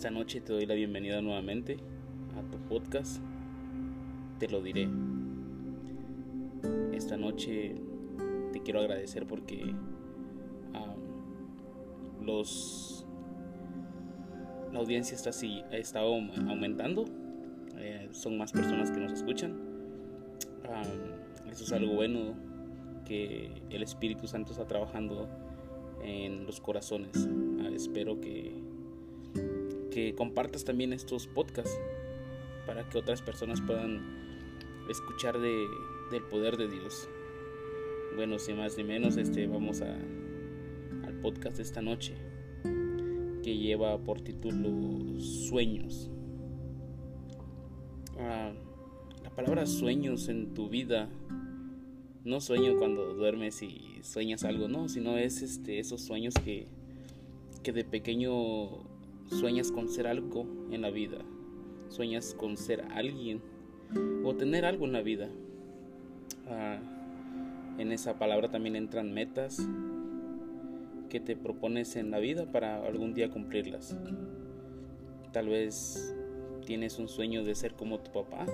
Esta noche te doy la bienvenida nuevamente a tu podcast. Te lo diré. Esta noche te quiero agradecer porque los la audiencia está así, estado aumentando. Eh, son más personas que nos escuchan. eso es algo bueno que el Espíritu Santo está trabajando en los corazones. Ah, espero que, compartas también estos podcasts para que otras personas puedan escuchar de, del poder de Dios. Bueno, sin más ni menos, este, vamos a, al podcast de esta noche que lleva por título Sueños. Ah, la palabra sueños en tu vida no sueño cuando duermes y sueñas algo, no, sino es este, esos sueños que, que de pequeño sueñas con ser algo en la vida, sueñas con ser alguien o tener algo en la vida. Ah, en esa palabra también entran metas que te propones en la vida para algún día cumplirlas. Tal vez tienes un sueño de ser como tu papá,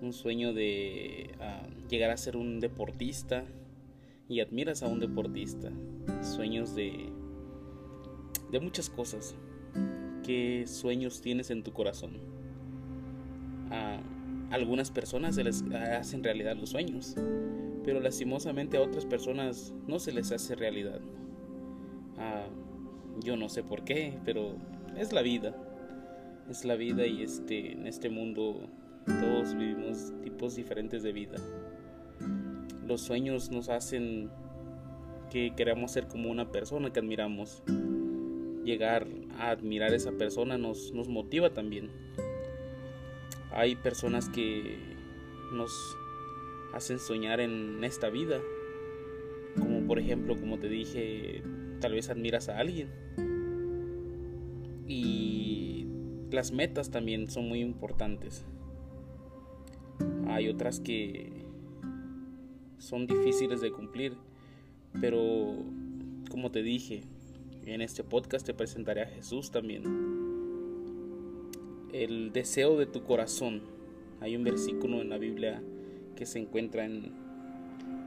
un sueño de ah, llegar a ser un deportista y admiras a un deportista, sueños de, de muchas cosas. ¿Qué sueños tienes en tu corazón? A algunas personas se les hacen realidad los sueños, pero lastimosamente a otras personas no se les hace realidad. yo no sé por qué, pero es la vida. Es la vida y este, en este mundo todos vivimos tipos diferentes de vida. Los sueños nos hacen que queramos ser como una persona que admiramos. Llegar a admirar a esa persona nos, nos motiva también. Hay personas que nos hacen soñar en esta vida. Como por ejemplo, como te dije, tal vez admiras a alguien. Y las metas también son muy importantes. Hay otras que son difíciles de cumplir, pero como te dije, en este podcast te presentaré a Jesús también. El deseo de tu corazón. Hay un versículo en la Biblia que se encuentra en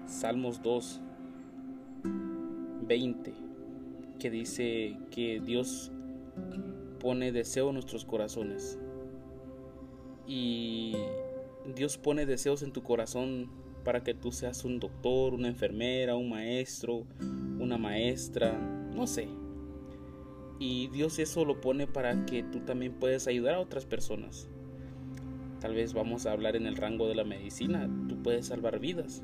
Salmos 2, 20, que dice que Dios pone deseo en nuestros corazones. Y Dios pone deseos en tu corazón para que tú seas un doctor, una enfermera, un maestro, una maestra, no sé. Y Dios eso lo pone para que tú también puedas ayudar a otras personas. Tal vez vamos a hablar en el rango de la medicina, tú puedes salvar vidas.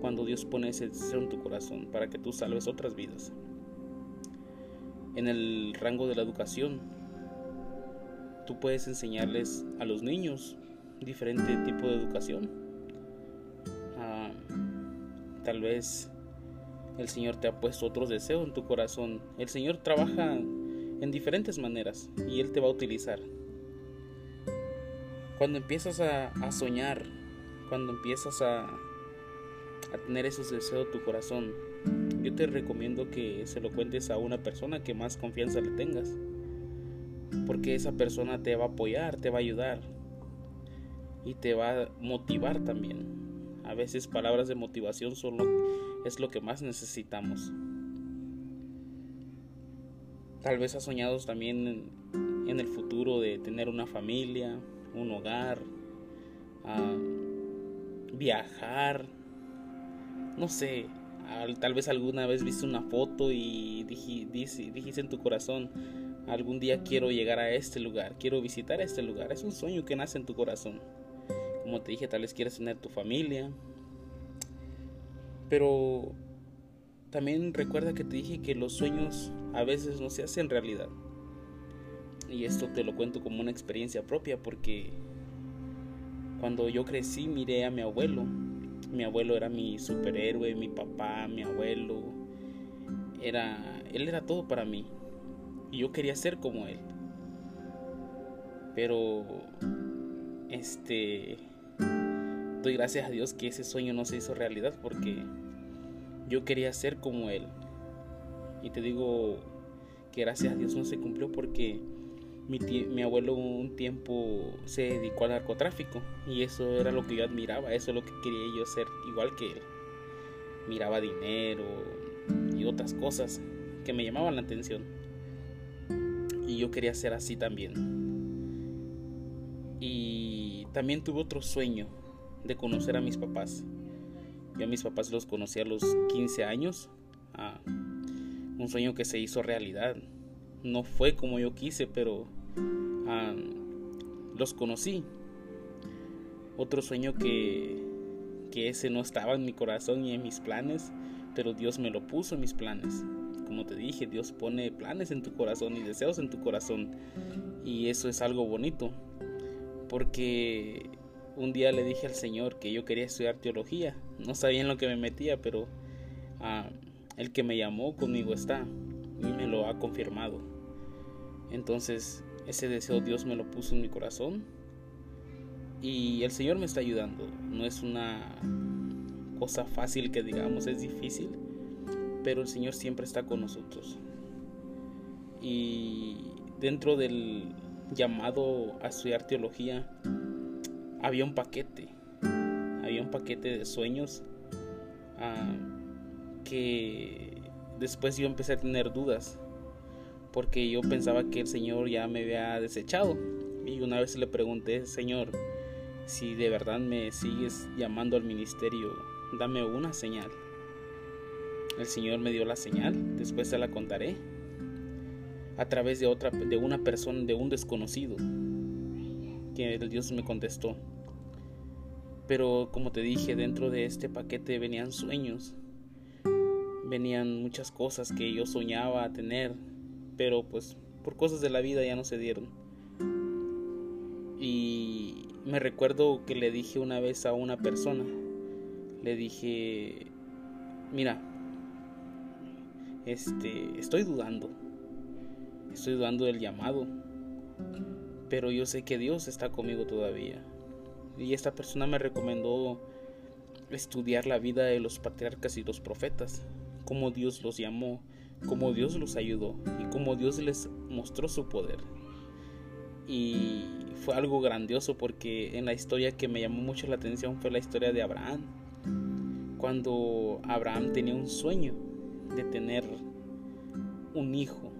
Cuando Dios pone ese deseo en tu corazón para que tú salves otras vidas. En el rango de la educación, tú puedes enseñarles a los niños diferente tipo de educación. Ah, tal vez el Señor te ha puesto otros deseos en tu corazón. El Señor trabaja en diferentes maneras y Él te va a utilizar. Cuando empiezas a, soñar, cuando empiezas a, a tener esos deseos en tu corazón, yo te recomiendo que se lo cuentes a una persona que más confianza le tengas. Porque esa persona te va a apoyar, te va a ayudar y te va a motivar también. A veces palabras de motivación son es lo que más necesitamos. Tal vez has soñado también en, el futuro de tener una familia, un hogar, viajar, no sé, tal vez alguna vez viste una foto y dijiste en tu corazón, algún día quiero llegar a este lugar, quiero visitar este lugar. Es un sueño que nace en tu corazón. Como te dije, tal vez quieres tener tu familia. Pero también recuerda que te dije que los sueños a veces no se hacen realidad. Y esto te lo cuento como una experiencia propia porque cuando yo crecí miré a mi abuelo. Mi abuelo era mi superhéroe, mi papá, mi abuelo. Era él era todo para mí. Y yo quería ser como él. Pero este doy gracias a Dios que ese sueño no se hizo realidad porque yo quería ser como Él. Y te digo que gracias a Dios no se cumplió porque mi, mi, abuelo un tiempo se dedicó al narcotráfico y eso era lo que yo admiraba, eso es lo que quería yo ser igual que él. Miraba dinero y otras cosas que me llamaban la atención. Y yo quería ser así también. Y también tuve otro sueño de conocer a mis papás. Yo a mis papás los conocí a los 15 años. Un sueño que se hizo realidad. No fue como yo quise, pero ah, los conocí. Otro sueño que, que ese no estaba en mi corazón y en mis planes, pero Dios me lo puso en mis planes. Como te dije, Dios pone planes en tu corazón y deseos en tu corazón. Y eso es algo bonito. Porque un día le dije al Señor que yo quería estudiar teología. No sabía en lo que me metía, pero ah, el que me llamó conmigo está y me lo ha confirmado. Entonces, ese deseo Dios me lo puso en mi corazón y el Señor me está ayudando. No es una cosa fácil que digamos, es difícil, pero el Señor siempre está con nosotros. Y dentro del llamado a estudiar teología, había un paquete, había un paquete de sueños ah, que después yo empecé a tener dudas porque yo pensaba que el Señor ya me había desechado y una vez le pregunté, Señor, si de verdad me sigues llamando al ministerio, dame una señal. El Señor me dio la señal, después se la contaré a través de otra de una persona, de un desconocido que el Dios me contestó. Pero como te dije, dentro de este paquete venían sueños, venían muchas cosas que yo soñaba tener, pero pues por cosas de la vida ya no se dieron. Y me recuerdo que le dije una vez a una persona, le dije, mira, este, estoy dudando, estoy dudando del llamado, pero yo sé que Dios está conmigo todavía. Y esta persona me recomendó estudiar la vida de los patriarcas y los profetas, cómo Dios los llamó, cómo Dios los ayudó y cómo Dios les mostró su poder. Y fue algo grandioso porque en la historia que me llamó mucho la atención fue la historia de Abraham. Cuando Abraham tenía un sueño de tener un hijo.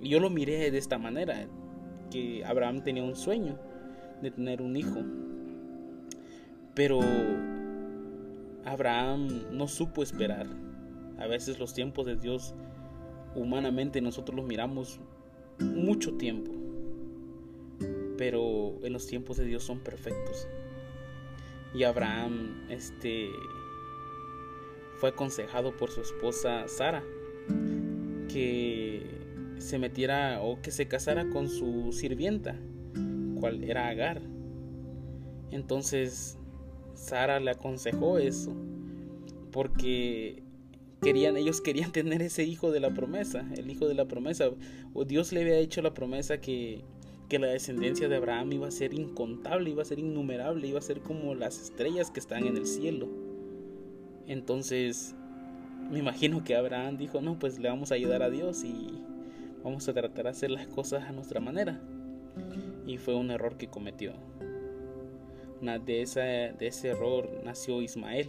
Y yo lo miré de esta manera, que Abraham tenía un sueño de tener un hijo. Pero Abraham no supo esperar. A veces los tiempos de Dios, humanamente nosotros los miramos mucho tiempo. Pero en los tiempos de Dios son perfectos. Y Abraham este fue aconsejado por su esposa Sara que se metiera o que se casara con su sirvienta, cual era Agar. Entonces Sara le aconsejó eso porque querían ellos querían tener ese hijo de la promesa, el hijo de la promesa. O Dios le había hecho la promesa que que la descendencia de Abraham iba a ser incontable, iba a ser innumerable, iba a ser como las estrellas que están en el cielo. Entonces, me imagino que Abraham dijo, no, pues le vamos a ayudar a Dios y vamos a tratar de hacer las cosas a nuestra manera. Y fue un error que cometió de, esa, de ese error nació Ismael.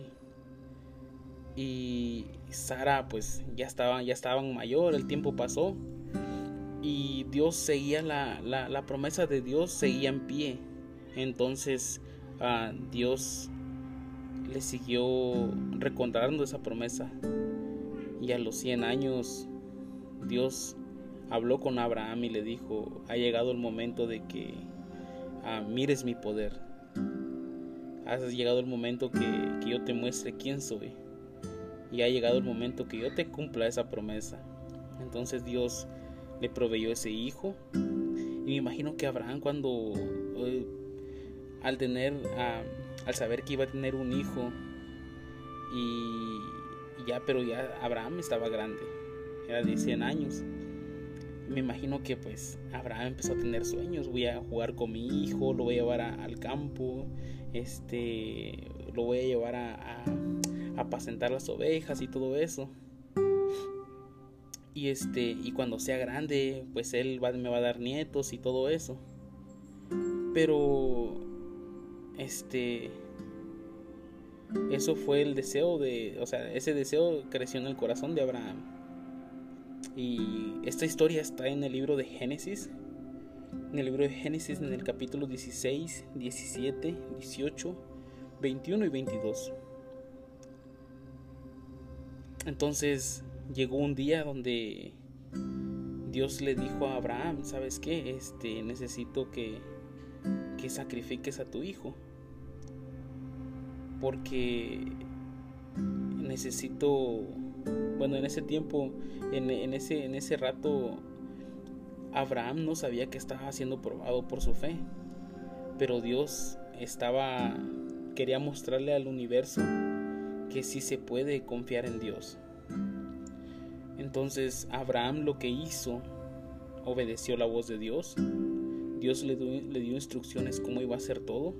Y Sara pues ya estaban, ya estaban mayor, el tiempo pasó. Y Dios seguía la, la, promesa de Dios, seguía en pie. Entonces uh, Dios le siguió recordando esa promesa. Y a los 100 años Dios habló con Abraham y le dijo, ha llegado el momento de que uh, mires mi poder has llegado el momento que, yo te muestre quién soy. Y ha llegado el momento que yo te cumpla esa promesa. Entonces Dios le proveyó ese hijo. Y me imagino que Abraham cuando, eh, al tener, al saber que iba a tener un hijo, y, y, ya, pero ya Abraham estaba grande, era de 100 años. Me imagino que pues Abraham empezó a tener sueños, voy a jugar con mi hijo, lo voy a llevar al campo, este, lo voy a llevar a, a, apacentar las ovejas y todo eso. y este y cuando sea grande pues él me va a dar nietos y todo eso. Pero este eso fue el deseo de o sea ese deseo creció en el corazón de Abraham y esta historia está en el libro de Génesis en el libro de Génesis en el capítulo 16 17 18 21 y 22 entonces llegó un día donde Dios le dijo a Abraham, ¿sabes qué? Este, necesito que, que sacrifiques a tu hijo. Porque necesito, bueno, en ese tiempo, en, ese, en ese rato, Abraham no sabía que estaba siendo probado por su fe. Pero Dios estaba, quería mostrarle al universo que sí se puede confiar en Dios. Entonces Abraham lo que hizo, obedeció la voz de Dios. Dios le, dio, instrucciones cómo iba a hacer todo.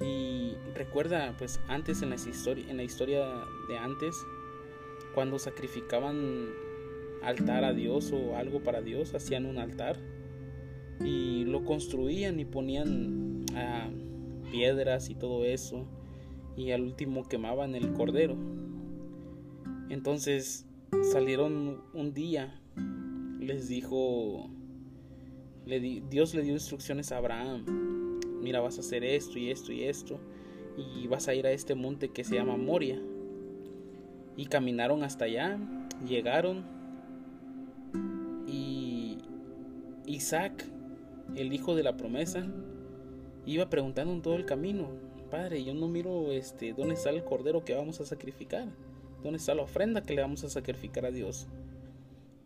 Y recuerda, pues antes en en la historia de antes, cuando sacrificaban altar a Dios o algo para Dios, hacían un altar y lo construían y ponían ah, piedras y todo eso y al último quemaban el cordero. Entonces salieron un día, les dijo, Dios le dio instrucciones a Abraham, mira vas a hacer esto y esto y esto, y vas a ir a este monte que se llama Moria. Y caminaron hasta allá, llegaron, y Isaac, el hijo de la promesa, iba preguntando en todo el camino, Padre, yo no miro este, dónde está el cordero que vamos a sacrificar. ¿Dónde está la ofrenda que le vamos a sacrificar a Dios?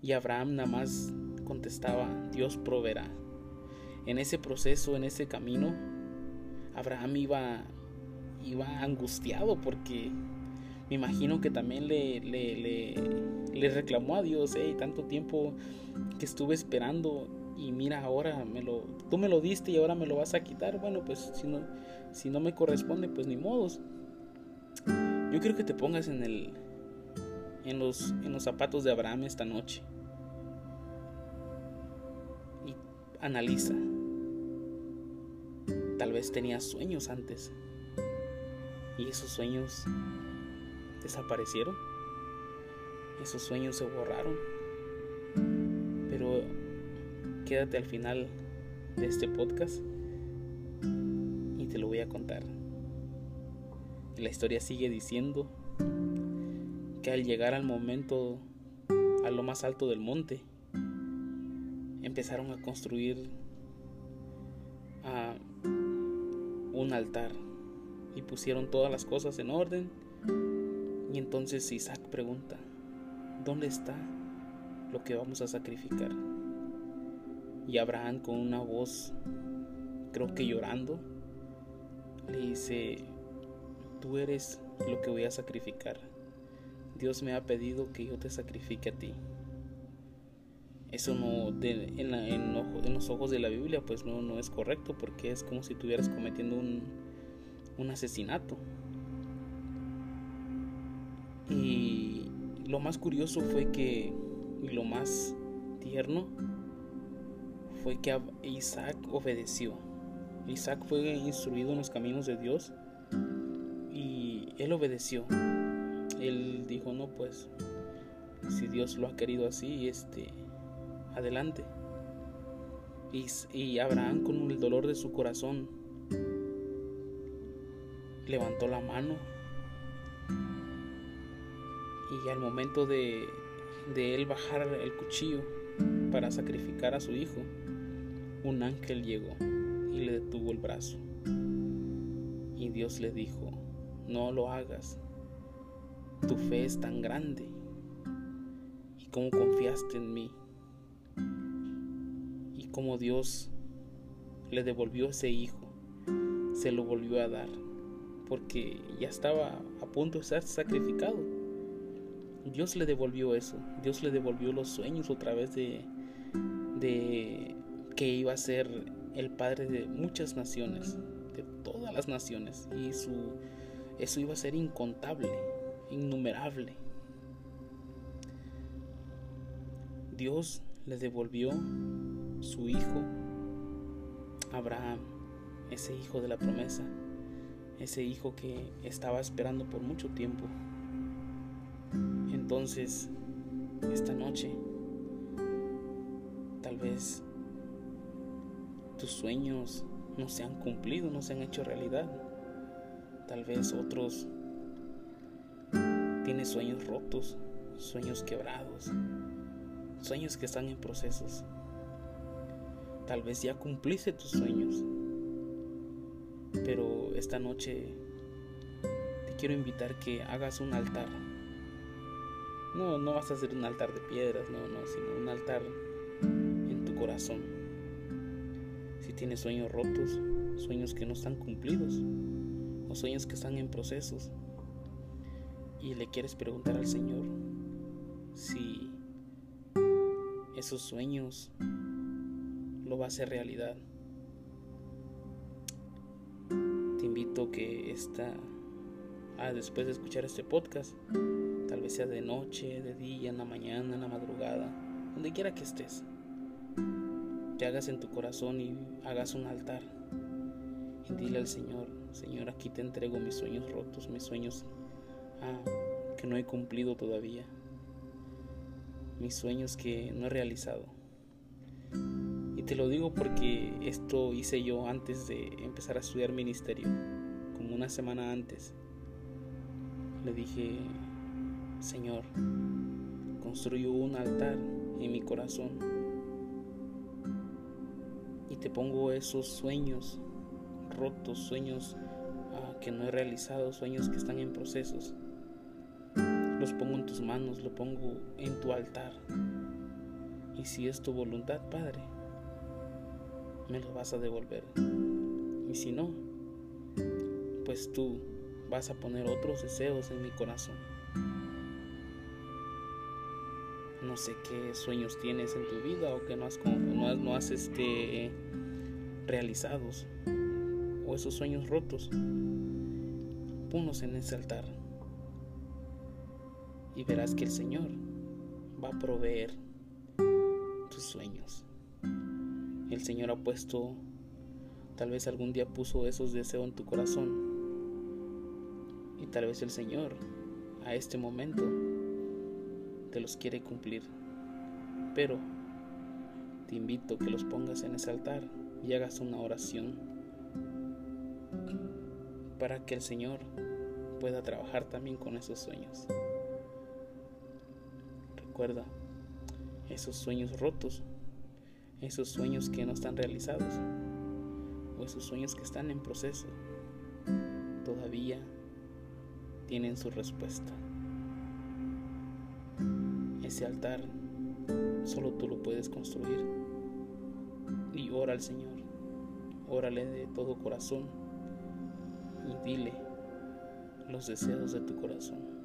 Y Abraham nada más contestaba, Dios proveerá. En ese proceso, en ese camino, Abraham iba, iba angustiado porque me imagino que también le, le, le, reclamó a Dios, hey, tanto tiempo que estuve esperando y mira ahora me lo, tú me lo diste y ahora me lo vas a quitar. Bueno, pues si no, si no me corresponde, pues ni modos. Yo quiero que te pongas en el, en los, en los zapatos de Abraham esta noche. Y analiza. Tal vez tenías sueños antes. Y esos sueños desaparecieron. Esos sueños se borraron. Pero quédate al final de este podcast y te lo voy a contar. La historia sigue diciendo al llegar al momento, a lo más alto del monte, empezaron a construir un altar y pusieron todas las cosas en orden. Y entonces Isaac pregunta, ¿dónde está lo que vamos a sacrificar? Y Abraham con una voz, creo que llorando, le dice, tú eres lo que voy a sacrificar. Dios me ha pedido que yo te sacrifique a ti. Eso no, en, los ojos de la Biblia, pues no, no es correcto porque es como si estuvieras cometiendo un, un asesinato. Y lo más curioso fue que, y lo más tierno, fue que Isaac obedeció. Isaac fue instruido en los caminos de Dios y él obedeció él dijo, no, pues, si Dios lo ha querido así, este, adelante. Y, y Abraham con el dolor de su corazón levantó la mano y al momento de, de él bajar el cuchillo para sacrificar a su hijo, un ángel llegó y le detuvo el brazo. Y Dios le dijo, no lo hagas, tu fe es tan grande y cómo confiaste en mí y cómo Dios le devolvió ese hijo, se lo volvió a dar porque ya estaba a punto de ser sacrificado. Dios le devolvió eso, Dios le devolvió los sueños otra vez de, de que iba a ser el padre de muchas naciones, de todas las naciones, y su, eso iba a ser incontable innumerable. Dios le devolvió su hijo, Abraham, ese hijo de la promesa, ese hijo que estaba esperando por mucho tiempo. Entonces, esta noche, tal vez tus sueños no se han cumplido, no se han hecho realidad. Tal vez otros tienen sueños rotos, sueños quebrados, sueños que están en procesos. Tal vez ya cumpliste tus sueños, pero esta noche te quiero invitar que hagas un altar. No, no vas a hacer un altar de piedras, no, no, sino un altar en tu corazón. Si tienes sueños rotos, sueños que no están cumplidos, o sueños que están en procesos, y le quieres preguntar al Señor si esos sueños lo va a hacer realidad. Te invito que esta, ah, después de escuchar este podcast, tal vez sea de noche, de día, en la mañana, en la madrugada, donde quiera que estés, te hagas en tu corazón y hagas un altar y dile al Señor, Señor, aquí te entrego mis sueños rotos, mis sueños ah, que no he cumplido todavía, mis sueños que no he realizado. Y te lo digo porque esto hice yo antes de empezar a estudiar ministerio, como una semana antes. Le dije, Señor, construyo un altar en mi corazón y te pongo esos sueños rotos, sueños ah, que no he realizado, sueños que están en procesos. Los pongo en tus manos, lo pongo en tu altar. Y si es tu voluntad, Padre, me lo vas a devolver. Y si no, pues tú vas a poner otros deseos en mi corazón. Sé qué sueños tienes en tu vida o que no has, no has, no has este, realizados o esos sueños rotos. Ponlos en ese altar y verás que el Señor va a proveer tus sueños. El Señor ha puesto, tal vez algún día puso esos deseos en tu corazón y tal vez el Señor a este momento te los quiere cumplir. Pero te invito a que los pongas en ese altar y hagas una oración para que el Señor pueda trabajar también con esos sueños recuerda esos sueños rotos, esos sueños que no están realizados o esos sueños que están en proceso, todavía tienen su respuesta. Ese altar solo tú lo puedes construir. Y ora al Señor, órale de todo corazón y dile los deseos de tu corazón.